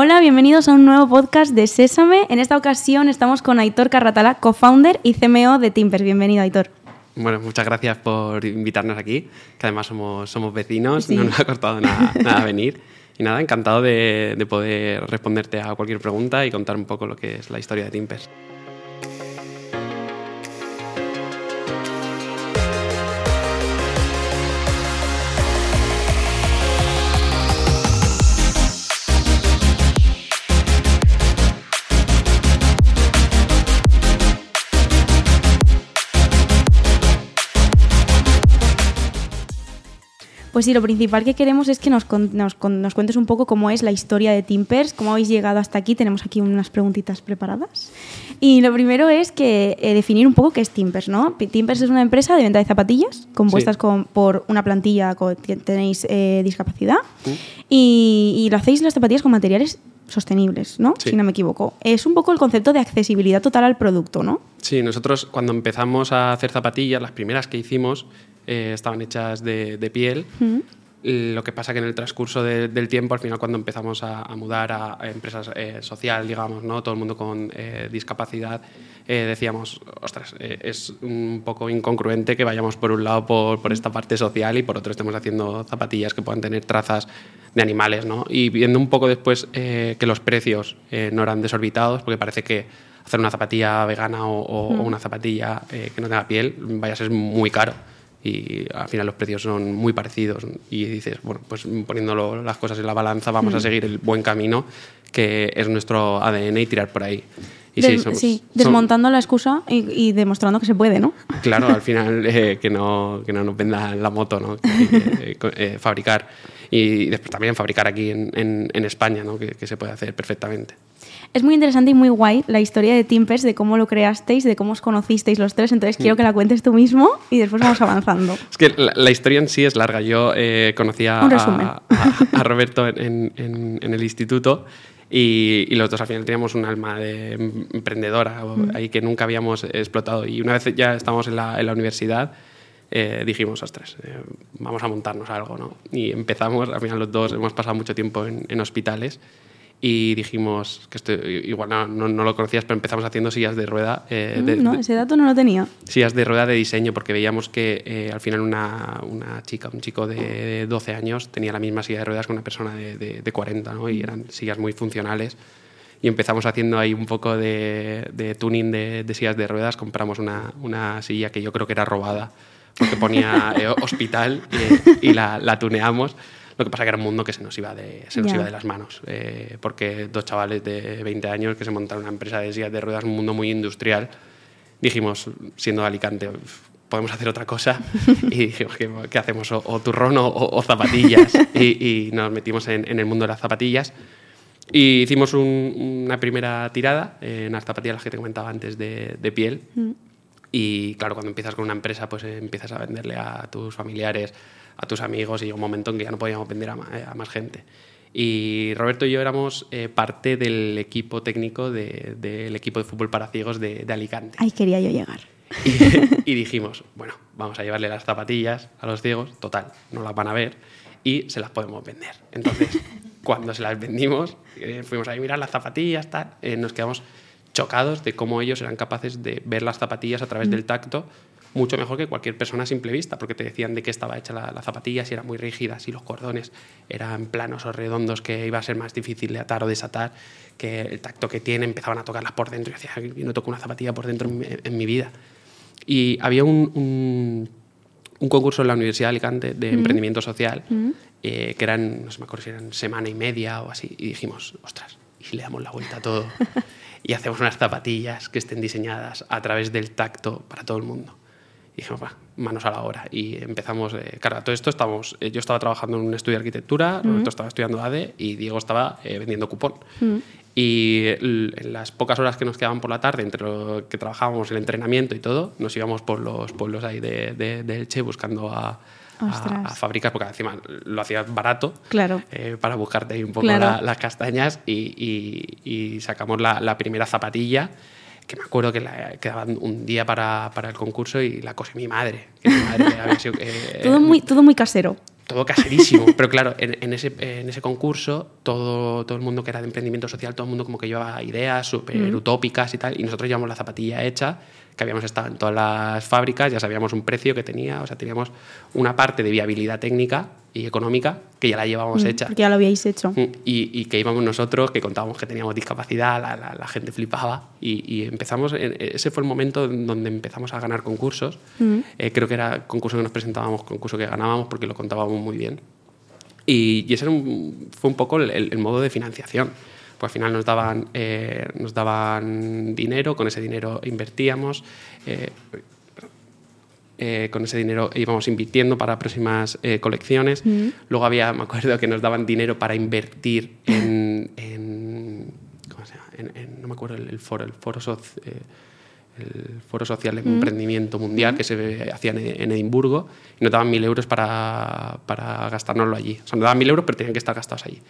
Hola, bienvenidos a un nuevo podcast de Sésame. En esta ocasión estamos con Aitor Carratala, co-founder y CMO de Timpers. Bienvenido, Aitor. Bueno, muchas gracias por invitarnos aquí, que además somos, somos vecinos, no nos ha costado nada, nada venir. Y nada, encantado de, de poder responderte a cualquier pregunta y contar un poco lo que es la historia de Timpers. Pues sí, lo principal que queremos es que nos, nos, nos, cuentes un poco cómo es la historia de Timpers, cómo habéis llegado hasta aquí. Tenemos aquí unas preguntitas preparadas. Y lo primero es que eh, definir un poco qué es Timpers, ¿no? Timpers es una empresa de venta de zapatillas compuestas sí. con, por una plantilla que tenéis eh, discapacidad y, y, lo hacéis las zapatillas con materiales sostenibles, ¿no? Sí. Si no me equivoco. Es un poco el concepto de accesibilidad total al producto, ¿no? Sí, nosotros cuando empezamos a hacer zapatillas, las primeras que hicimos eh, estaban hechas de, de piel. Mm. Lo que pasa que en el transcurso de, del tiempo, al final, cuando empezamos a, a mudar a, a empresas eh, social, digamos, ¿no? todo el mundo con eh, discapacidad, eh, decíamos, ostras, eh, es un poco incongruente que vayamos por un lado por, por, esta parte social y por otro estemos haciendo zapatillas que puedan tener trazas de animales. ¿no? Y viendo un poco después eh, que los precios eh, no eran desorbitados, porque parece que hacer una zapatilla vegana o, o, mm. o una zapatilla que no tenga piel vaya a ser muy caro y al final los precios son muy parecidos y dices, bueno, pues poniéndolo las cosas en la balanza vamos mm. a seguir el buen camino que es nuestro ADN y tirar por ahí. Y de, sí, somos, sí, desmontando son... la excusa y, y, demostrando que se puede, ¿no? Claro, al final eh, que, no, que no nos venda la moto, ¿no? Que, que, eh, fabricar. Y después también fabricar aquí en, en, en España, ¿no? Que, que se puede hacer perfectamente. Es muy interesante y muy guay la historia de Timpers, de cómo lo creasteis, de cómo os conocisteis los tres. Entonces, quiero que la cuentes tú mismo y después vamos avanzando. Es que la, la historia en sí es larga. Yo eh, conocí a, a, a, Roberto en, en, en, el instituto y, y, los dos al final teníamos un alma de emprendedora mm. ahí que nunca habíamos explotado. Y una vez ya estábamos en la, en la universidad, eh, dijimos, ostras, eh, vamos a montarnos algo, ¿no? Y empezamos, al final los dos hemos pasado mucho tiempo en, en hospitales y dijimos, que esto, igual no, no, no, lo conocías, pero empezamos haciendo sillas de rueda. Eh, de, no, ese dato no lo tenía. Sillas de rueda de diseño, porque veíamos que eh, al final una, una, chica, un chico de 12 años tenía la misma silla de ruedas que una persona de, de, de 40, ¿no? y eran sillas muy funcionales. Y empezamos haciendo ahí un poco de, de tuning de, sillas de ruedas, compramos una, una silla que yo creo que era robada, porque ponía eh, hospital y, y la, la tuneamos. Lo que pasa que era un mundo que se nos iba de, se nos yeah. iba de las manos, eh, porque dos chavales de 20 años que se montaron una empresa de sillas de ruedas, un mundo muy industrial, dijimos, siendo de Alicante, podemos hacer otra cosa y dijimos, ¿qué, qué hacemos? O, o, turrón o, o zapatillas. y, y, nos metimos en, en, el mundo de las zapatillas. Y hicimos un, una primera tirada en las zapatillas que te comentaba antes de, de piel. Mm. Y claro, cuando empiezas con una empresa, pues eh, empiezas a venderle a tus familiares, a tus amigos y llegó un momento en que ya no podíamos vender a más, a más gente. Y Roberto y yo éramos eh, parte del equipo técnico del de, de equipo de fútbol para ciegos de, de Alicante. Ahí quería yo llegar. Y, y, dijimos, bueno, vamos a llevarle las zapatillas a los ciegos, total, no las van a ver y se las podemos vender. Entonces, cuando se las vendimos, eh, fuimos a mirar las zapatillas, tal, eh, nos quedamos chocados de cómo ellos eran capaces de ver las zapatillas a través mm. del tacto mucho mejor que cualquier persona a simple vista, porque te decían de qué estaba hecha la, la, zapatilla, si era muy rígida, si los cordones eran planos o redondos, que iba a ser más difícil de atar o desatar, que el tacto que tiene empezaban a tocarlas por dentro. Y decía, yo no toco una zapatilla por dentro en mi, en mi vida. Y había un, un, un, concurso en la Universidad de Alicante de mm. emprendimiento social, mm. eh, que eran, no sé me acuerdo si eran semana y media o así, y dijimos, ostras, y le damos la vuelta a todo y hacemos unas zapatillas que estén diseñadas a través del tacto para todo el mundo. Y dijimos, va, manos a la obra. Y empezamos, eh, claro, todo esto estamos, eh, yo estaba trabajando en un estudio de arquitectura, mm. Roberto estaba estudiando ADE y Diego estaba eh, vendiendo cupón. Mm. Y en las pocas horas que nos quedaban por la tarde, entre lo que trabajábamos, el entrenamiento y todo, nos íbamos por los pueblos ahí de, de, de Elche buscando a, a, a, fábricas, porque encima lo hacías barato claro. eh, para buscarte ahí un poco claro. la, las castañas y, y, y sacamos la, la, primera zapatilla que me acuerdo que la, quedaban un día para, para, el concurso y la cosé mi madre. Que mi madre sido, eh, todo, muy, todo muy casero. todo caserísimo. Pero claro, en, en ese, en ese concurso, todo, todo el mundo que era de emprendimiento social, todo el mundo como que llevaba ideas súper utópicas y tal, y nosotros llevamos la zapatilla hecha, que habíamos estado en todas las fábricas, ya sabíamos un precio que tenía, o sea, teníamos una parte de viabilidad técnica y económica que ya la llevábamos hecha. Porque ya lo habíais hecho. Mm, Y, y que íbamos nosotros, que contábamos que teníamos discapacidad, la, la- la gente flipaba. Y, y empezamos, en- ese fue el momento en donde empezamos a ganar concursos. Eh, creo que era concurso que nos presentábamos, concurso que ganábamos porque lo contábamos muy bien. Y, y ese era un- fue un poco el, el- el modo de financiación. Pues al final nos daban, eh, nos daban dinero, con ese dinero invertíamos. eh, eh, con ese dinero íbamos invirtiendo para próximas eh, colecciones. Luego había, me acuerdo que nos daban dinero para invertir en, en- ¿cómo se llama? En- en- no me acuerdo el, el foro, el foro, eh, el foro social de emprendimiento mundial que se hacía en, en Edimburgo y nos daban mil euros para, para gastárnoslo allí. O sea, nos daban mil euros, pero tenían que estar gastados allí.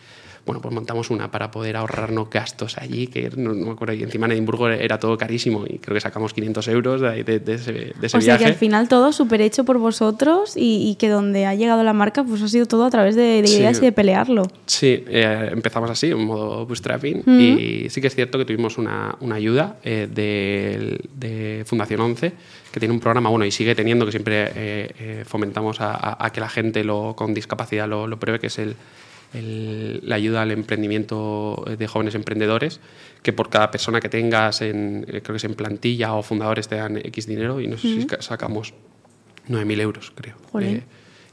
Bueno, pues montamos una para poder ahorrarnos gastos allí, que no, no me acuerdo, y encima en Edimburgo era todo carísimo y creo que sacamos 500 euros de, de- de ese, de ese O sea viaje. que al final todo súper hecho por vosotros y, y que donde ha llegado la marca pues ha sido todo a través de, Sí. ideas y de pelearlo. Sí, eh, empezamos así, en modo bootstrapping, y sí que es cierto que tuvimos una, una ayuda eh, de, Fundación 11, que tiene un programa, bueno, y sigue teniendo, que siempre eh, eh, fomentamos a, a- a que la gente lo, con discapacidad lo, lo pruebe, que es el, el- la ayuda al emprendimiento de jóvenes emprendedores, que por cada persona que tengas, en, eh, creo que es en plantilla o fundadores, te dan X dinero, y no sé si ca- sacamos 9.000 euros, creo. Eh,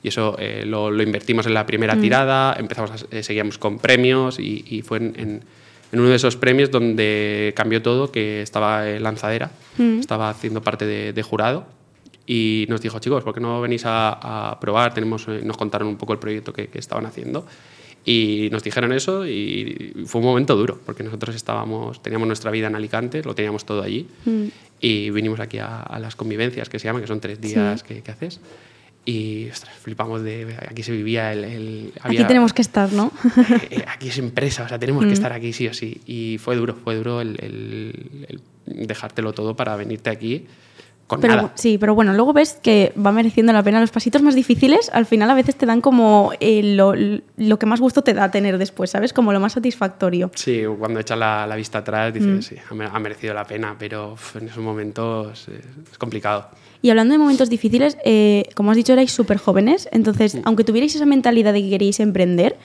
y eso eh, lo, lo invertimos en la primera tirada, empezamos a, eh, seguíamos con premios y, y fue en, en- en uno de esos premios donde cambió todo, que estaba eh, Lanzadera, estaba haciendo parte de, de jurado y nos dijo, chicos, ¿por qué no venís a, a probar? Tenemos, nos contaron un poco el proyecto que, que estaban haciendo y nos dijeron eso y fue un momento duro porque nosotros estábamos, teníamos nuestra vida en Alicante, lo teníamos todo allí y vinimos aquí a, a las convivencias que se llaman, que son tres días que, que haces. Y ostras, flipamos de aquí se vivía el, el- Aquí había- tenemos que estar, ¿no? eh, eh, aquí es empresa, o sea, tenemos que estar aquí sí o sí. Y fue duro, fue duro el, el- el dejártelo todo para venirte aquí con Pero, nada. sí, pero bueno, luego ves que va mereciendo la pena. Los pasitos más difíciles al final a veces te dan como eh, lo, lo que más gusto te da tener después, ¿sabes? Como lo más satisfactorio. Sí, cuando echas la, la vista atrás dices, sí, ha me- ha merecido la pena, pero en esos momentos es complicado. Y hablando de momentos difíciles, eh, como has dicho, erais súper jóvenes, entonces, aunque tuvierais esa mentalidad de que queríais emprender,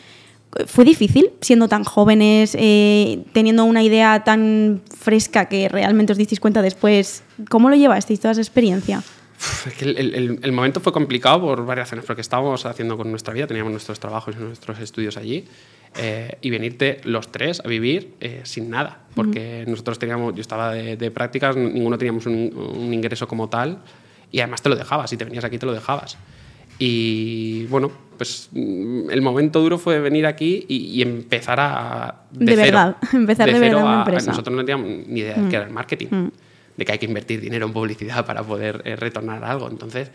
¿fue difícil siendo tan jóvenes, eh, teniendo una idea tan fresca que realmente os disteis cuenta después? ¿Cómo lo llevasteis toda esa experiencia? Uf, es que el, el- el momento fue complicado por varias razones, porque estábamos haciendo con nuestra vida, teníamos nuestros trabajos y nuestros estudios allí, eh, y venirte los tres a vivir eh, sin nada, porque nosotros teníamos, yo estaba de, de prácticas, ninguno teníamos un, un ingreso como tal, y además te lo dejabas, si te venías aquí te lo dejabas. Y bueno, pues mm, el momento duro fue venir aquí y, y empezar a... De cero, verdad, empezar de cero verdad una a- a- empresa. Mm. Nosotros no teníamos ni idea de qué era el marketing, de que hay que invertir dinero en publicidad para poder eh, retornar algo. Entonces,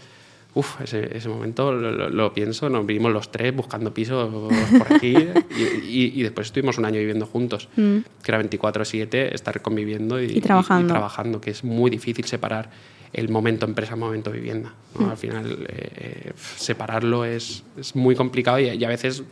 uff, ese, ese momento lo, lo- lo pienso, nos vivimos los tres buscando pisos por aquí y, y- y después estuvimos un año viviendo juntos, que era 24/7, estar conviviendo y, Mm. Y trabajando. trabajando, que es muy difícil separar el momento empresa, momento vivienda. ¿no? Al final, eh, eh, separarlo es, es muy complicado y, y a veces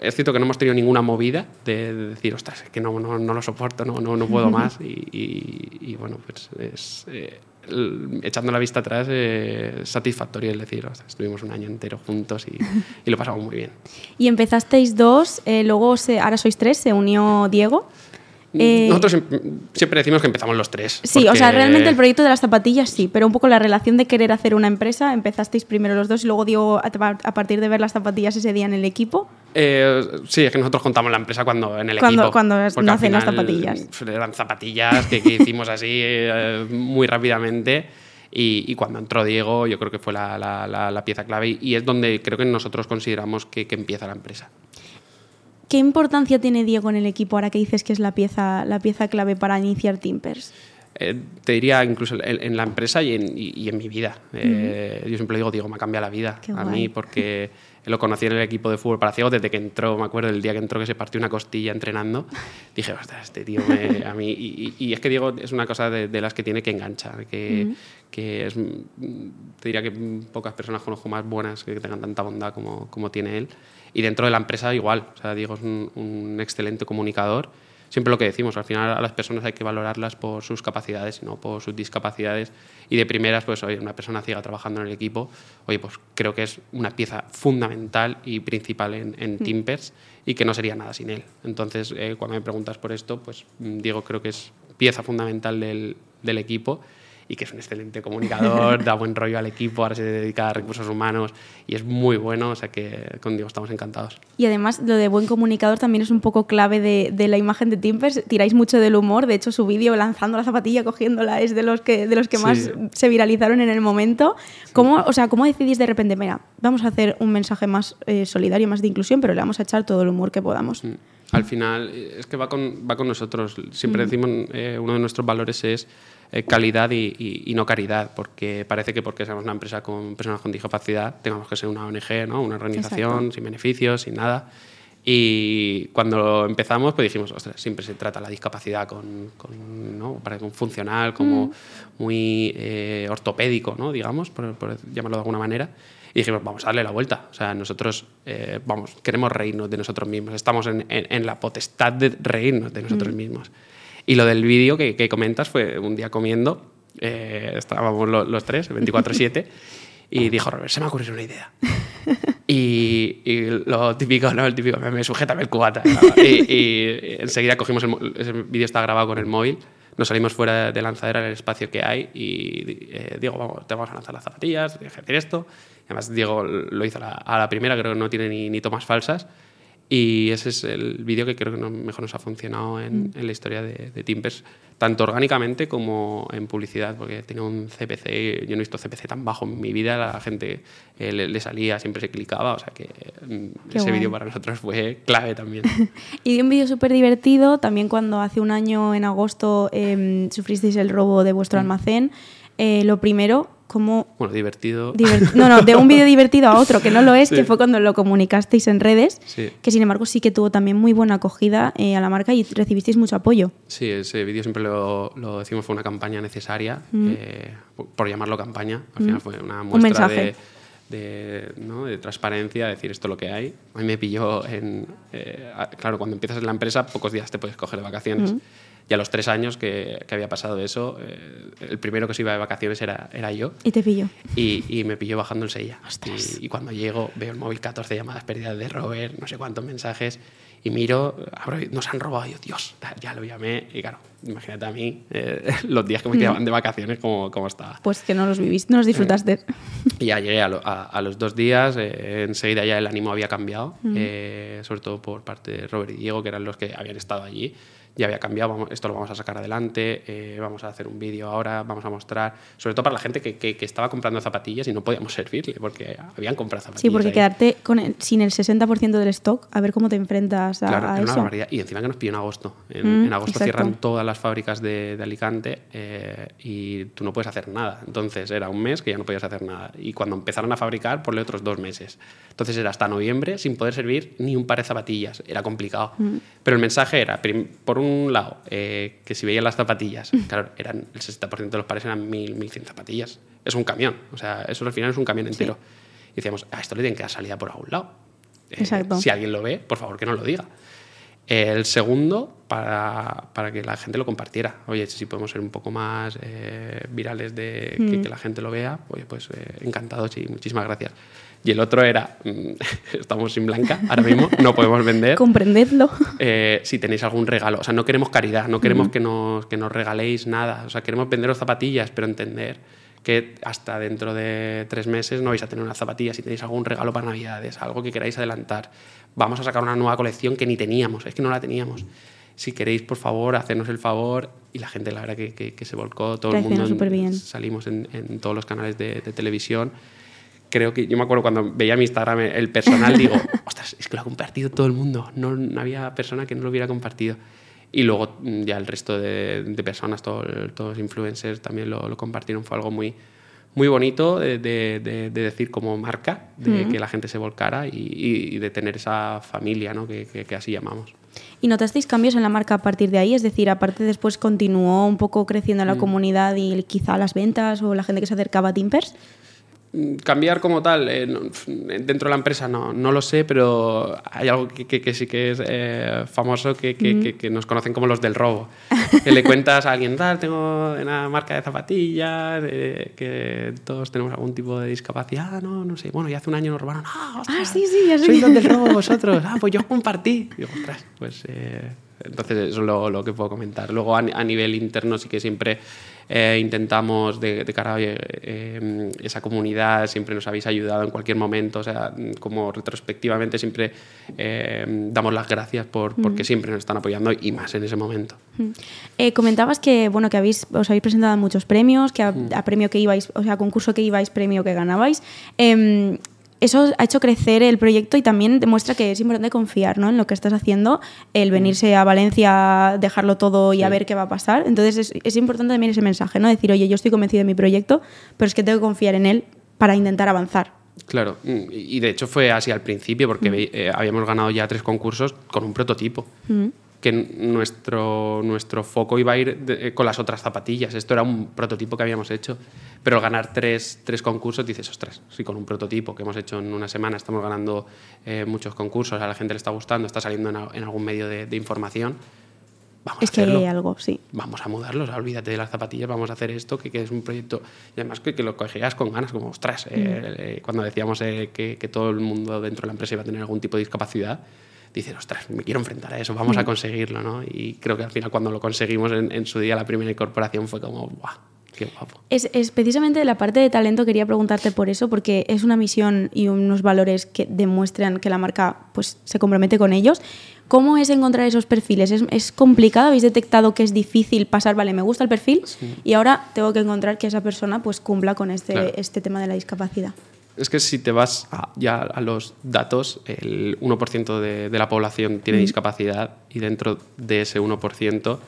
es cierto que no hemos tenido ninguna movida de, de decir, ostras, es que no, no, no lo soporto, no, no, no puedo más. Y, y- y bueno, pues es, eh, el- echando la vista atrás, eh, es satisfactorio el decir, estuvimos un año entero juntos y, y lo pasamos muy bien. Y empezasteis dos, eh, luego se, ahora sois tres, se unió Diego. Eh, Nosotros em- siempre decimos que empezamos los tres. Sí, o porque- sea, realmente el proyecto de las zapatillas sí, pero un poco la relación de querer hacer una empresa, empezasteis primero los dos y luego Diego, a, partir de ver las zapatillas ese día en el equipo. Eh, sí, es que nosotros contamos la empresa cuando en el Cuando- equipo. cuando nacen las zapatillas. Eran zapatillas que, que hicimos así eh, muy rápidamente. Y, y cuando entró Diego, yo creo que fue la, la- la- la pieza clave. Y, y es donde creo que nosotros consideramos que, que empieza la empresa. ¿Qué importancia tiene Diego en el equipo ahora que dices que es la pieza, la pieza clave para iniciar Timpers? Eh, te diría incluso en, en la empresa y en, y- y en mi vida. Eh, Yo siempre digo, Diego me cambia la vida Qué a guay. mí porque lo conocí en el equipo de fútbol para ciegos desde que entró, me acuerdo el día que entró que se partió una costilla entrenando. Dije, ostras, este tío me- a mí. Y, y- y es que Diego es una cosa de, de las que tiene que enganchar, que, que es. mm, Te diría que pocas personas conozco más buenas que tengan tanta bondad como, como tiene él. Y dentro de la empresa, igual. O sea, Diego es un, un excelente comunicador. Siempre lo que decimos, al final a las personas hay que valorarlas por sus capacidades y no por sus discapacidades. Y de primeras, pues, oye, una persona ciega trabajando en el equipo, oye, pues creo que es una pieza fundamental y principal en, en Timpers y que no sería nada sin él. Entonces, eh, cuando me preguntas por esto, pues mm, Diego creo que es pieza fundamental del, del equipo y que es un excelente comunicador, da buen rollo al equipo, ahora se dedica a recursos humanos y es muy bueno, o sea que con Diego estamos encantados. Y además, lo de buen comunicador también es un poco clave de, de la imagen de Timpers. Tiráis mucho del humor. De hecho, su vídeo lanzando la zapatilla, cogiéndola, es de los que, de los que Sí. más se viralizaron en el momento. ¿Cómo, o sea, ¿Cómo decidís de repente, mira, vamos a hacer un mensaje más eh, solidario, más de inclusión, pero le vamos a echar todo el humor que podamos? Mm. Al final, eh, es que va con, va con nosotros. Siempre decimos, eh, uno de nuestros valores es calidad y, y- y no caridad, porque parece que porque seamos una empresa con personas con discapacidad tengamos que ser una ONG, ¿no? una organización Exacto. sin beneficios, sin nada. Y cuando empezamos, pues dijimos, ostras, siempre se trata la discapacidad con, con, ¿no? para con funcional, como muy eh, ortopédico, ¿no? digamos, por, por llamarlo de alguna manera. Y dijimos, vamos a darle la vuelta. O sea, nosotros, eh, vamos, queremos reírnos de nosotros mismos. Estamos en, en- en la potestad de reírnos de nosotros mismos. Y lo del vídeo que, que comentas fue un día comiendo, eh, estábamos lo- los tres, 24-7, y dijo, Robert, se me ha ocurrido una idea. Y, y lo típico, ¿no? El típico, me, me sujétame el cubata. Y, y enseguida cogimos el, ese vídeo está grabado con el móvil, nos salimos fuera de lanzadera en el espacio que hay y eh, Diego, vamos, te vamos a lanzar las zapatillas, tienes que hacer esto. Además Diego lo hizo a la, a la primera, creo que no tiene ni, ni tomas falsas. Y ese es el vídeo que creo que mejor nos ha funcionado en, en la historia de, de Timpers, tanto orgánicamente como en publicidad, porque tiene un CPC, yo no he visto CPC tan bajo en mi vida, la gente eh, le, le salía, siempre se clicaba, o sea que mm, Qué ese vídeo para nosotros fue clave también. Y de un vídeo súper divertido, también cuando hace un año, en agosto, em, sufristeis el robo de Mm. vuestro almacén. Eh, lo primero, ¿cómo Bueno, divertido. Divert- No, no, de un vídeo divertido a otro, que no lo es, Sí. que fue cuando lo comunicasteis en redes, Sí. que sin embargo sí que tuvo también muy buena acogida eh, a la marca y recibisteis mucho apoyo. Sí, ese vídeo siempre lo, lo decimos fue una campaña necesaria, eh, por, llamarlo campaña. Al final fue una muestra mensaje. de, de, ¿no? de transparencia, decir esto es lo que hay. A mí me pilló en... eh, claro, cuando empiezas en la empresa, pocos días te puedes coger de vacaciones. Y a los tres años que, que había pasado eso, eh, el primero que se iba de vacaciones era, era yo. Y te pillo. Y, y me pilló bajando el sella. Ostras. Y, y cuando llego, veo el móvil 14 llamadas perdidas de Robert, no sé cuántos mensajes, y miro, abro, nos han robado. Y yo, Dios, ya lo llamé. Y claro, imagínate a mí, eh, los días que me quedaban de vacaciones, como, como estaba. Pues que no los viviste, no los disfrutaste. Y ya llegué a, lo- a- a los dos días, eh, enseguida ya el ánimo había cambiado, eh, sobre todo por parte de Robert y Diego, que eran los que habían estado allí. Ya había cambiado, esto lo vamos a sacar adelante, eh, vamos a hacer un vídeo ahora, vamos a mostrar, sobre todo para la gente que, que- que estaba comprando zapatillas y no podíamos servirle, porque habían comprado zapatillas. Sí, porque ahí. quedarte con el- sin el 60% del stock, a ver cómo te enfrentas a, Claro, a era una eso. barbaridad. Y encima que nos pilló en agosto. En, Mm, en agosto exacto. cierran todas las fábricas de, de Alicante eh, y tú no puedes hacer nada. Entonces era un mes que ya no podías hacer nada. Y cuando empezaron a fabricar, ponle otros dos meses. Entonces era hasta noviembre sin poder servir ni un par de zapatillas. Era complicado. Mm. Pero el mensaje era, por un lado, eh, que si veían las zapatillas, Mm. claro, eran el 60% de los pares eran 1.000, 1.100 zapatillas. Es un camión. O sea, eso al final es un camión entero. Y decíamos, a esto le tienen que dar salida por algún lado. Eh, Exacto. si alguien lo ve, por favor que no lo diga. El segundo, para, para que la gente lo compartiera. Oye, si podemos ser un poco más eh, virales de que, que la gente lo vea, oye, pues eh, encantados y muchísimas gracias. Y el otro era, mm, estamos sin blanca ahora mismo, no podemos vender. Comprendedlo. Eh, si tenéis algún regalo. O sea, no queremos caridad, no queremos que, nos, que nos regaléis nada. O sea, queremos venderos zapatillas, pero entender que hasta dentro de tres meses no vais a tener unas zapatillas. Si tenéis algún regalo para Navidades, algo que queráis adelantar, vamos a sacar una nueva colección que ni teníamos, es que no la teníamos. Si queréis, por favor, hacernos el favor. Y la gente, la verdad, que, que- que se volcó, todo el Reaccionó mundo. superbién. Salimos en, en todos los canales de, de televisión creo que yo me acuerdo cuando veía mi Instagram el personal, digo, ostras, es que lo ha compartido todo el mundo, no, no había persona que no lo hubiera compartido. Y luego mm, ya el resto de, de personas, todo- todos los influencers también lo, lo compartieron, fue algo muy, muy bonito de, de- de- de decir como marca, de que la gente se volcara y, y- de tener esa familia, ¿no? que, que- que así llamamos. ¿Y notasteis cambios en la marca a partir de ahí? Es decir, aparte después continuó un poco creciendo Mm. la comunidad y quizá las ventas o la gente que se acercaba a Timpers. Mm, Cambiar como tal, eh, dentro de la empresa no, no lo sé, pero hay algo que, que- que sí que es eh, famoso que, que- que- nos conocen como los del robo. Que le cuentas a alguien, tal, tengo una marca de zapatillas, eh, que todos tenemos algún tipo de discapacidad, "Ah, no, no sé, bueno, y hace un año nos robaron, ah, ostras, Ah, sí, sí, ya sois los del robo vosotros, ah, pues yo compartí. Digo, ostras, pues eh, entonces eso es lo, lo que puedo comentar. Luego a, a nivel interno sí que siempre eh, intentamos de, de cara a eh, esa comunidad, siempre nos habéis ayudado en cualquier momento, o sea, como retrospectivamente siempre eh, damos las gracias por, porque siempre nos están apoyando y más en ese momento. Mm. Comentabas que bueno que habéis os habéis presentado muchos premios, que a, a premio que ibais, o sea, a concurso que ibais, premio que ganabais. Eso ha hecho crecer el proyecto y también demuestra que es importante confiar ¿no? en lo que estás haciendo, el venirse a Valencia, dejarlo todo y a ver qué va a pasar. Entonces es, es importante también ese mensaje, ¿no? Decir, oye, yo estoy convencido de mi proyecto, pero es que tengo que confiar en él para intentar avanzar. Claro, mm, y de hecho fue así al principio, porque ve- eh, habíamos ganado ya tres concursos con un prototipo. Que nuestro, nuestro foco iba a ir de- eh, con las otras zapatillas. Esto era un prototipo que habíamos hecho. Pero al ganar tres, tres concursos dices, ostras, si con un prototipo que hemos hecho en una semana estamos ganando eh, muchos concursos, a la gente le está gustando, está saliendo en, algún medio de, de información, vamos es a que hacerlo hay algo, sí. vamos a mudarlos, olvídate de las zapatillas, vamos a hacer esto, que, que es un proyecto, y además que, que lo cogías con ganas, como, ostras, eh, eh, cuando decíamos eh, que, que todo el mundo dentro de la empresa iba a tener algún tipo de discapacidad, dices, ostras, me quiero enfrentar a eso, vamos a conseguirlo, ¿no? Y creo que al final cuando lo conseguimos en, en su día, la primera incorporación fue como, ¡guau! ¡Qué guapo! Es, es precisamente de la parte de talento quería preguntarte por eso, porque es una misión y unos valores que demuestran que la marca pues, se compromete con ellos. ¿Cómo es encontrar esos perfiles? ¿Es, es complicado? ¿Habéis detectado que es difícil pasar, vale, me gusta el perfil y ahora tengo que encontrar que esa persona pues cumpla con este, Claro. este tema de la discapacidad? Es que si te vas a- ya a los datos, el 1% de, de la población tiene discapacidad y dentro de ese 1%,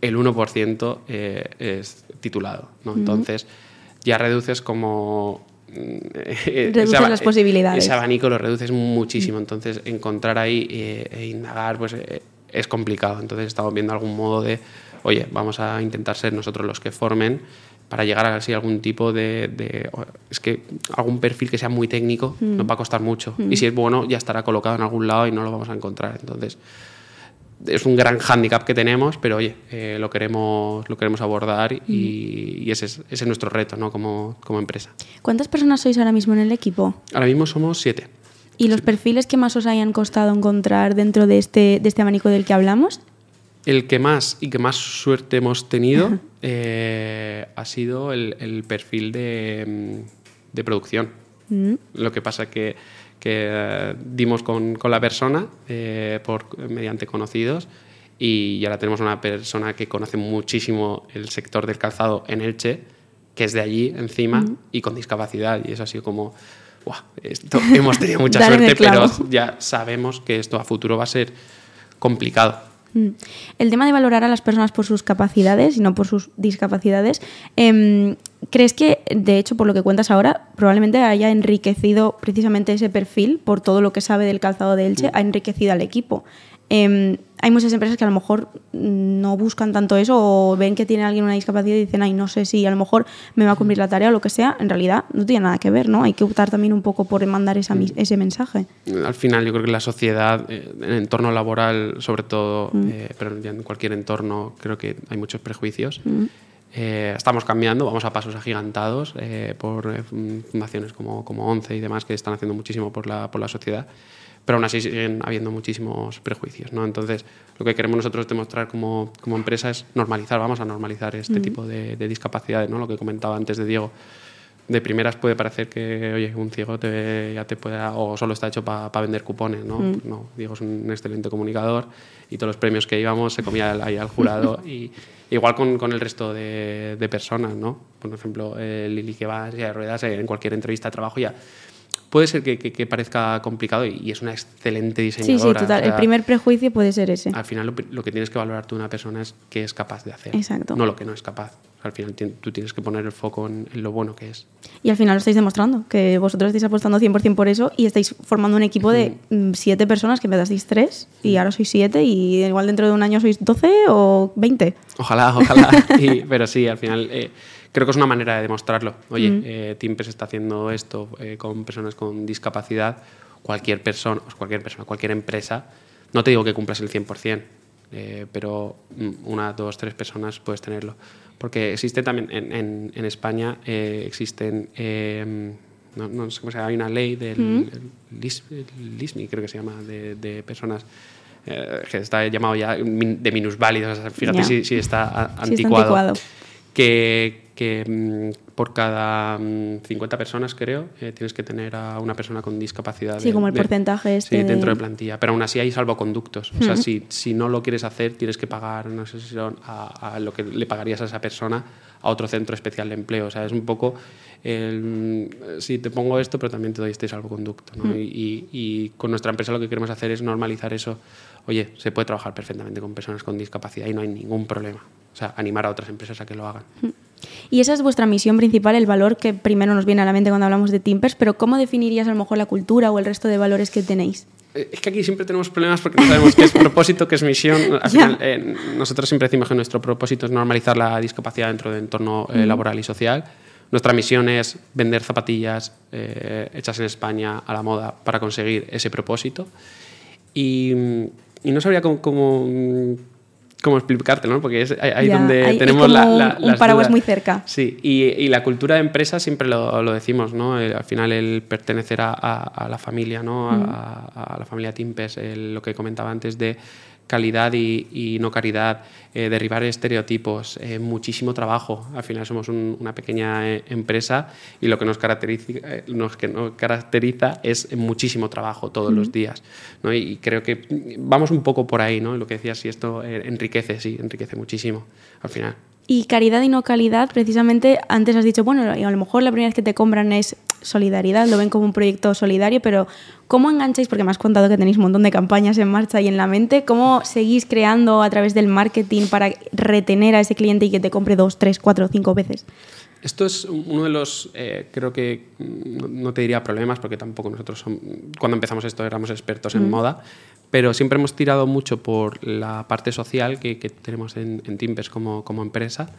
el 1% eh, es titulado. ¿no? Entonces, ya reduces como... mm, Reduces las posibilidades. Ese abanico lo reduces muchísimo. Entonces, encontrar ahí eh, e indagar pues, eh, es complicado. Entonces, estamos viendo algún modo de, oye, vamos a intentar ser nosotros los que formen para llegar a así algún tipo de, es que algún perfil que sea muy técnico nos va a costar mucho. Y si es bueno ya estará colocado en algún lado y no lo vamos a encontrar. Entonces es un gran hándicap que tenemos pero oye eh, lo queremos lo queremos abordar y, y ese, es, ese es nuestro reto ¿no? como, como empresa. ¿Cuántas personas sois ahora mismo en el equipo? ahora mismo somos siete. ¿Y los perfiles que más os hayan costado encontrar dentro de este, de este abanico del que hablamos? El que más y que más suerte hemos tenido eh, ha sido el, el perfil de, mm, de producción. Mm. Lo que pasa que, que eh, dimos con, con la persona eh, por, mediante conocidos y ahora tenemos una persona que conoce muchísimo el sector del calzado en Elche, que es de allí encima y con discapacidad. Y eso ha sido como, "Buah, esto, hemos tenido mucha suerte, pero ya sabemos que esto a futuro va a ser complicado. Mm. El tema de valorar a las personas por sus capacidades y no por sus discapacidades, em, ¿crees que, de hecho, por lo que cuentas ahora, probablemente haya enriquecido precisamente ese perfil por todo lo que sabe del calzado de Elche, ha enriquecido al equipo? Em, hay muchas empresas que a lo mejor mm, no buscan tanto eso o ven que tiene alguien una discapacidad y dicen, ay, no sé si a lo mejor me va a cumplir la tarea o lo que sea. En realidad no tiene nada que ver, ¿no? Hay que optar también un poco por mandar esa ese mensaje. Al final yo creo que la sociedad, eh, en el entorno laboral sobre todo, eh, pero en cualquier entorno creo que hay muchos prejuicios. Eh, estamos cambiando, vamos a pasos agigantados eh, por eh, fundaciones como, como ONCE y demás que están haciendo muchísimo por la, por la sociedad, pero aún así siguen habiendo muchísimos prejuicios. ¿no? Entonces, lo que queremos nosotros demostrar como, como empresa es normalizar, vamos a normalizar este tipo de, de discapacidades, ¿no? lo que comentaba antes de Diego de primeras puede parecer que, oye, un ciego te, ya te puede, o solo está hecho para vender cupones, ¿no? Pues no, Diego es un excelente comunicador y todos los premios que íbamos se comía ahí al jurado y igual con, con el resto de, de personas, ¿no? Por ejemplo, eh, Lili que va de ruedas en cualquier entrevista de trabajo ya puede ser que, que- que parezca complicado y, y es una excelente Sí, diseñadora. sí, total. o sea, el primer prejuicio puede ser ese. Al final lo, lo que tienes que valorar tú de una persona es qué es capaz de hacer, Exacto. no lo que no es capaz. Al final tú tienes que poner el foco en, en lo bueno que es. Y al final lo estáis demostrando, que vosotros estáis apostando 100% por eso y estáis formando un equipo de mm, siete personas, que empezasteis tres y ahora sois siete y igual dentro de un año sois 12 o 20. Ojalá, ojalá. Y- pero sí, al final eh, creo que es una manera de demostrarlo. Oye, eh, Timpers está haciendo esto eh, con personas con discapacidad. Cualquier persona, pues cualquier persona, cualquier empresa, no te digo que cumplas el 100%, eh, pero mm, una, dos, tres personas puedes tenerlo. Porque existe también en, en- en España, eh, existen, eh, no, no sé cómo se llama, hay una ley del LIS- el LISMI, creo que se llama, de, de personas eh, que está llamado ya de minusválidos, fíjate si, si está a- Sí, está anticuado. anticuado. Que, que, mm, por cada mm, 50 personas, creo, eh, tienes que tener a una persona con discapacidad. Sí, como el porcentaje este Sí, dentro de- de plantilla. Pero aún así hay salvoconductos. O sea, si, si no lo quieres hacer, tienes que pagar, no sé si son a, a lo que le pagarías a esa persona a otro centro especial de empleo. O sea, es un poco el, mm, sí, te pongo esto, pero también te doy este salvoconducto. ¿no? Y con nuestra empresa lo que queremos hacer es normalizar eso. Oye, se puede trabajar perfectamente con personas con discapacidad y no hay ningún problema. O sea, animar a otras empresas a que lo hagan. Y esa es vuestra misión principal, el valor que primero nos viene a la mente cuando hablamos de Timpers, pero ¿cómo definirías a lo mejor la cultura o el resto de valores que tenéis? Eh, Es que aquí siempre tenemos problemas porque no sabemos qué es propósito, qué es misión. Al eh, nosotros siempre decimos que nuestro propósito es normalizar la discapacidad dentro del entorno eh, laboral y social. Nuestra misión es vender zapatillas eh, hechas en España a la moda para conseguir ese propósito. Y, y no sabría cómo, cómo, cómo explicártelo, ¿no? porque es ahí, Ya, donde hay- tenemos la, un- la- un las paraguas dudas. muy cerca. Sí, y, y la cultura de empresa siempre lo, lo decimos, ¿no? El- al final el pertenecer a, a- a la familia, ¿no? A, a- a la familia Timpes, el- lo que comentaba antes de calidad y, y no caridad, eh, derribar estereotipos, eh, muchísimo trabajo. Al final somos un- una pequeña eh, empresa y lo que nos caracteriza, eh, nos- que nos caracteriza es muchísimo trabajo todos los días. ¿no? Y, y creo que vamos un poco por ahí, ¿no? Lo que decías, si esto enriquece, sí, enriquece muchísimo al final. Y caridad y no calidad, precisamente antes has dicho, bueno, a lo mejor la primera vez que te compran es solidaridad, lo ven como un proyecto solidario, pero ¿cómo engancháis? Porque me has contado que tenéis un montón de campañas en marcha y en la mente, ¿cómo seguís creando a través del marketing para retener a ese cliente y que te compre dos, tres, cuatro, cinco veces? Esto es uno de los, eh, creo que, no, no te diría problemas, porque tampoco nosotros, cuando empezamos esto éramos expertos en moda, pero siempre hemos tirado mucho por la parte social que, que tenemos en, en Timpers como, como empresa,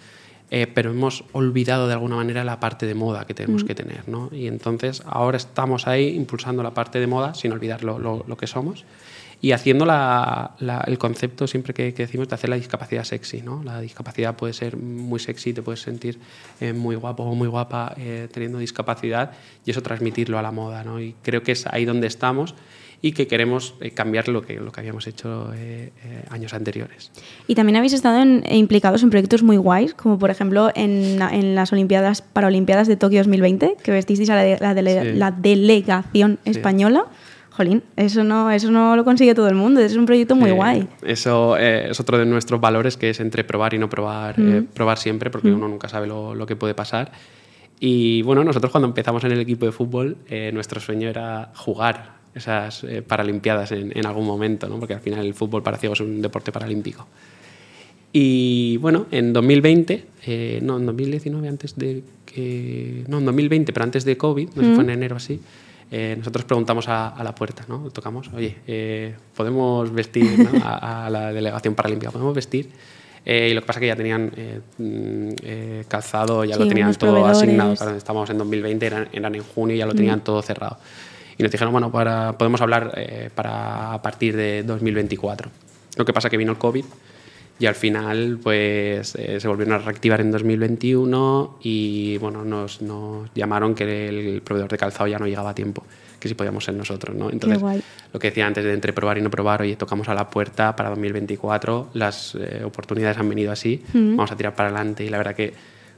eh, pero hemos olvidado de alguna manera la parte de moda que tenemos que tener. ¿no? Y entonces ahora estamos ahí impulsando la parte de moda sin olvidar lo, lo- lo que somos y haciendo la- la- el concepto siempre que, que decimos de hacer la discapacidad sexy. ¿no? La discapacidad puede ser muy sexy, te puedes sentir eh, muy guapo o muy guapa eh, teniendo discapacidad y eso transmitirlo a la moda. ¿no? Y creo que es ahí donde estamos y que queremos eh, cambiar lo que, lo que habíamos hecho eh, eh, años anteriores. Y también habéis estado en- e implicados en proyectos muy guays, como por ejemplo en, en las Olimpiadas, Paralimpiadas de Tokio 2020, que vestisteis a la, de- la dele- Sí. la delegación española. Jolín, eso no, eso no lo consigue todo el mundo, es un proyecto muy Eh, guay. Eso eh, es otro de nuestros valores, que es entre probar y no probar, eh, probar siempre, porque uno nunca sabe lo, lo que puede pasar. Y bueno, nosotros cuando empezamos en el equipo de fútbol, eh, nuestro sueño era jugar esas Paralimpiadas en, en algún momento, ¿no? porque al final el fútbol para ciegos es un deporte paralímpico. Y bueno, en 2020, eh, no, en 2019, antes de que. No, en 2020, pero antes de COVID, no sé si fue en enero así, eh, nosotros preguntamos a, a la puerta, ¿no? Tocamos, oye, eh, ¿podemos vestir ¿no? a, a la delegación paralímpica? ¿Podemos vestir? Eh, y lo que pasa es que ya tenían eh, mm, eh, calzado, ya Sí, lo tenían todo proveedores. asignado. Claro, estábamos en 2020, eran, eran en junio y ya lo tenían todo cerrado. Y nos dijeron, bueno, para, podemos hablar eh, para a partir de 2024. Lo que pasa es que vino el COVID y al final pues eh, se volvieron a reactivar en 2021 y bueno, nos, nos llamaron que el proveedor de calzado ya no llegaba a tiempo, que si podíamos ser nosotros, ¿no? Entonces, lo que decía antes de entre probar y no probar, oye, tocamos a la puerta para 2024, las eh, oportunidades han venido así, vamos a tirar para adelante y la verdad que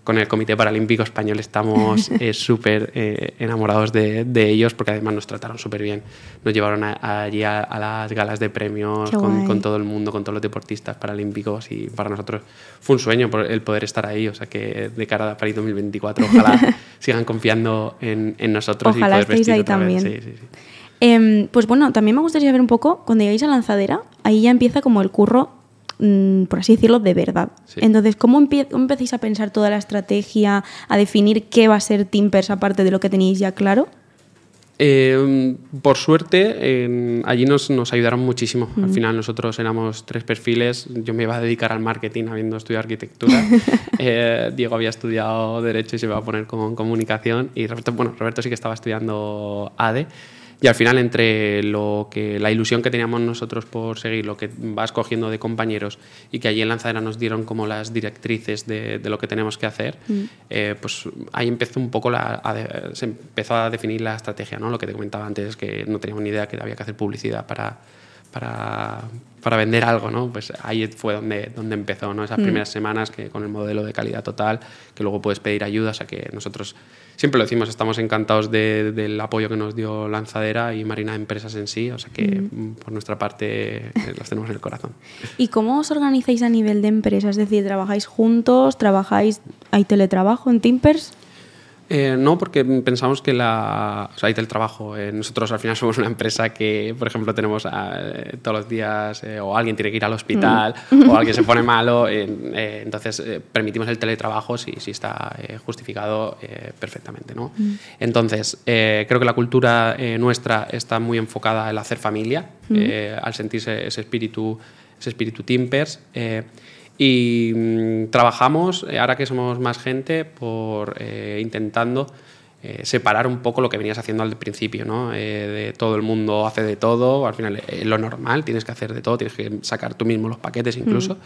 con el Comité Paralímpico Español estamos eh, súper eh, enamorados de, de, ellos porque además nos trataron súper bien. Nos llevaron a, allí a, a, las galas de premios con, con, todo el mundo, con todos los deportistas paralímpicos y para nosotros fue un sueño el poder estar ahí. O sea que de cara a París 2024 ojalá sigan confiando en, en nosotros ojalá y poder vestir ahí otra también. Vez. Sí, sí, sí. Eh, pues bueno, también me gustaría saber un poco, cuando llegáis a Lanzadera, ahí ya empieza como el curro mm, por así decirlo, de verdad. Sí. Entonces, ¿cómo, ¿cómo, empecéis a pensar toda la estrategia, a definir qué va a ser Timpers aparte de lo que tenéis ya claro? Eh, por suerte, eh, allí nos, nos, ayudaron muchísimo. Mm. Al final nosotros éramos tres perfiles. Yo me iba a dedicar al marketing habiendo estudiado arquitectura. eh, Diego había estudiado derecho y se iba a poner con comunicación. Y Roberto, bueno, Roberto sí que estaba estudiando ADE. Y al final, entre lo que, la ilusión que teníamos nosotros por seguir, lo que vas cogiendo de compañeros y que allí en Lanzadera nos dieron como las directrices de, de lo que tenemos que hacer, mm. eh, pues ahí empezó un poco la, a, se empezó a definir la estrategia, ¿no? Lo que te comentaba antes, que no teníamos ni idea que había que hacer publicidad para, para, para vender algo, ¿no? Pues ahí fue donde, donde empezó, ¿no? Esas mm. primeras semanas que con el modelo de calidad total, que luego puedes pedir ayuda, o sea que nosotros siempre lo decimos, estamos encantados de, del apoyo que nos dio Lanzadera y Marina Empresas en sí, o sea que mm. por nuestra parte las tenemos en el corazón. ¿Y cómo os organizáis a nivel de empresa? Es decir, ¿trabajáis juntos? ¿Trabajáis, hay teletrabajo en Timpers? Eh, no, porque pensamos que la, o sea, hay teletrabajo. Eh, nosotros al final somos una empresa que, por ejemplo, tenemos eh, todos los días o alguien tiene que ir al hospital mm. o alguien se pone malo. entonces, permitimos el teletrabajo si, si está justificado perfectamente. ¿no? Mm. Entonces, creo que la cultura nuestra está muy enfocada en hacer familia, mm. al sentirse ese espíritu, ese espíritu Timpers. Y mmm, trabajamos, eh, ahora que somos más gente, por eh, intentando eh, separar un poco lo que venías haciendo al principio, ¿no? de todo el mundo hace de todo, al final es lo normal, tienes que hacer de todo, tienes que sacar tú mismo los paquetes incluso. Mm.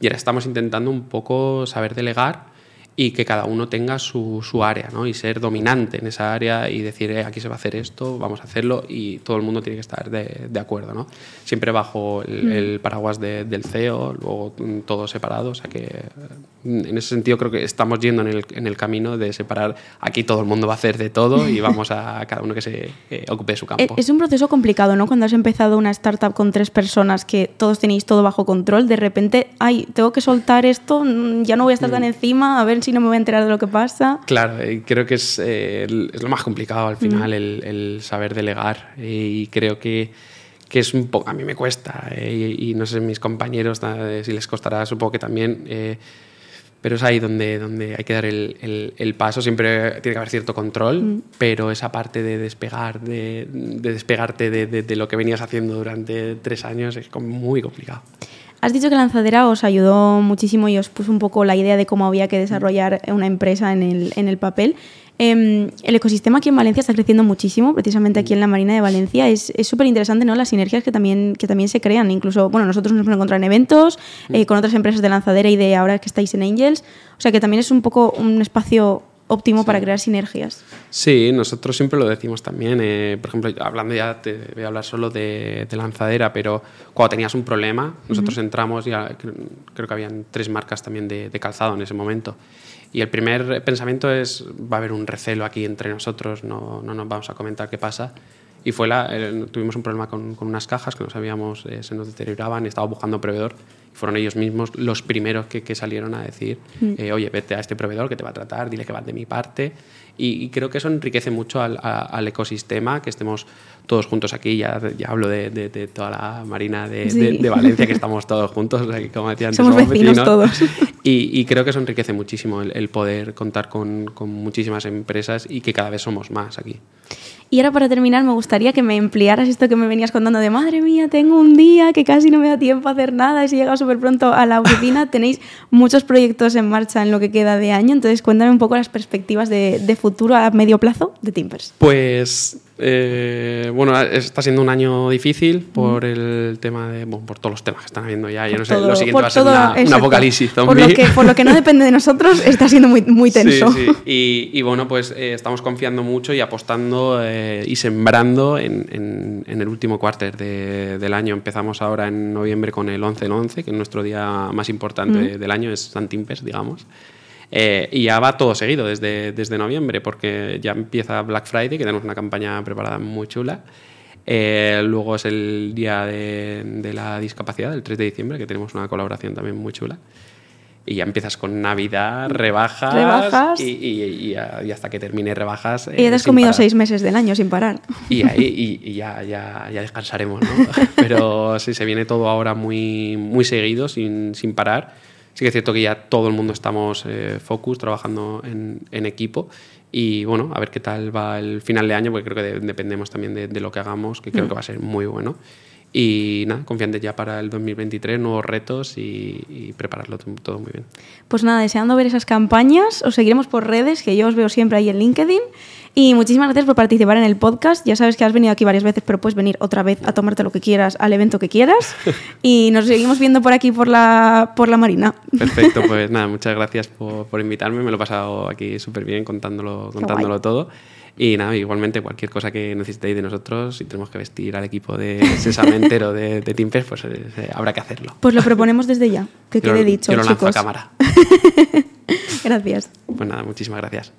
Y ahora estamos intentando un poco saber delegar y que cada uno tenga su, su área ¿no? y ser dominante en esa área y decir, eh, aquí se va a hacer esto, vamos a hacerlo y todo el mundo tiene que estar de, de acuerdo. ¿no? Siempre bajo el, mm. el paraguas de, del CEO, luego todo separado. O sea que en ese sentido creo que estamos yendo en el, en el camino de separar, aquí todo el mundo va a hacer de todo y vamos a cada uno que se eh, ocupe de su campo. Es un proceso complicado, ¿no? Cuando has empezado una startup con tres personas que todos tenéis todo bajo control, de repente, ay, tengo que soltar esto, mm, ya no voy a estar tan encima, a ver si no me voy a enterar de lo que pasa. Claro, creo que es, eh, es lo más complicado al final, mm. el, el, saber delegar. Y creo que, que es un poco. A mí me cuesta, eh, y, y, no sé, mis compañeros, eh, si les costará, supongo que también. Pero es ahí donde, donde hay que dar el, el, el, paso. Siempre tiene que haber cierto control, mm. pero esa parte de despegar, de, de despegarte de, de, de, lo que venías haciendo durante tres años es muy complicado. Has dicho que Lanzadera os ayudó muchísimo y os puso un poco la idea de cómo había que desarrollar una empresa en el, en el papel. Eh, el ecosistema aquí en Valencia está creciendo muchísimo, precisamente aquí en la Marina de Valencia. Es súper interesante ¿no? las sinergias que también, que también se crean. Incluso, bueno, nosotros nos hemos encontrado en eventos eh, con otras empresas de lanzadera y de ahora que estáis en Angels. O sea que también es un poco un espacio óptimo sí. para crear sinergias. Sí, nosotros siempre lo decimos también. Eh, por ejemplo, hablando ya, te voy a hablar solo de, de lanzadera, pero cuando tenías un problema, nosotros uh -huh. entramos y creo que habían tres marcas también de, de, calzado en ese momento. Y el primer pensamiento es, va a haber un recelo aquí entre nosotros, no, no nos vamos a comentar qué pasa. Y fue la, eh, tuvimos un problema con, con, unas cajas que no sabíamos, eh, se nos deterioraban estaba buscando proveedor. Y fueron ellos mismos los primeros que, que salieron a decir, mm. eh, oye, vete a este proveedor que te va a tratar, dile que va de mi parte. Y, y creo que eso enriquece mucho al, a, al, ecosistema, que estemos todos juntos aquí. Ya, ya hablo de, de, de toda la marina de, sí. de, Valencia, que estamos todos juntos, como decía antes, somos, somos vecinos, vecinos. todos. Y, y, creo que eso enriquece muchísimo el, el poder contar con, con muchísimas empresas y que cada vez somos más aquí. Y ahora para terminar me gustaría que me ampliaras esto que me venías contando de madre mía, tengo un día que casi no me da tiempo a hacer nada y si he llegado súper pronto a la oficina. Tenéis muchos proyectos en marcha en lo que queda de año, entonces cuéntame un poco las perspectivas de, de futuro a medio plazo de Timpers. Pues eh, bueno, está siendo un año difícil por el tema de. Bueno, por todos los temas que están habiendo ya. Yo no sé, todo, lo siguiente va a ser una, un apocalipsis zombie. Por lo, que, por lo que no depende de nosotros, está siendo muy, muy tenso. Sí, sí. Y, y bueno, pues eh, estamos confiando mucho y apostando eh, y sembrando en, en, en, el último cuarter de, del año. Empezamos ahora en noviembre con el 11 en 11, que es nuestro día más importante mm. del año, es San Timpers, digamos. Eh, y ya va todo seguido desde, desde noviembre, porque ya empieza Black Friday, que tenemos una campaña preparada muy chula. Eh, luego es el día de, de, la discapacidad, el 3 de diciembre, que tenemos una colaboración también muy chula. Y ya empiezas con Navidad, rebajas, ¿Rebajas? Y, y, y, y, hasta que termine rebajas. Y ya te has comido parar. seis meses del año sin parar. Y ahí y, ya, ya, ya, descansaremos, ¿no? Pero sí, se viene todo ahora muy, muy seguido, sin, sin parar. Sí que es cierto que ya todo el mundo estamos eh, focus, trabajando en, en equipo y bueno, a ver qué tal va el final de año, porque creo que de, dependemos también de, de, lo que hagamos, que creo mm. que va a ser muy bueno. Y nada, confiante ya para el 2023, nuevos retos y, y, prepararlo todo muy bien. Pues nada, deseando ver esas campañas, os seguiremos por redes, que yo os veo siempre ahí en LinkedIn. Y muchísimas gracias por participar en el podcast. Ya sabes que has venido aquí varias veces, pero puedes venir otra vez a tomarte lo que quieras, al evento que quieras. Y nos seguimos viendo por aquí, por la, por la Marina. Perfecto, pues nada, muchas gracias por, por invitarme. Me lo he pasado aquí súper bien contándolo, contándolo todo. Y nada, igualmente cualquier cosa que necesitéis de nosotros, si tenemos que vestir al equipo de Sesamente o de, de Timpers, pues eh, habrá que hacerlo. Pues lo proponemos desde ya, que quede dicho. Yo lo lanzo chicos. a cámara. gracias. Pues nada, muchísimas gracias.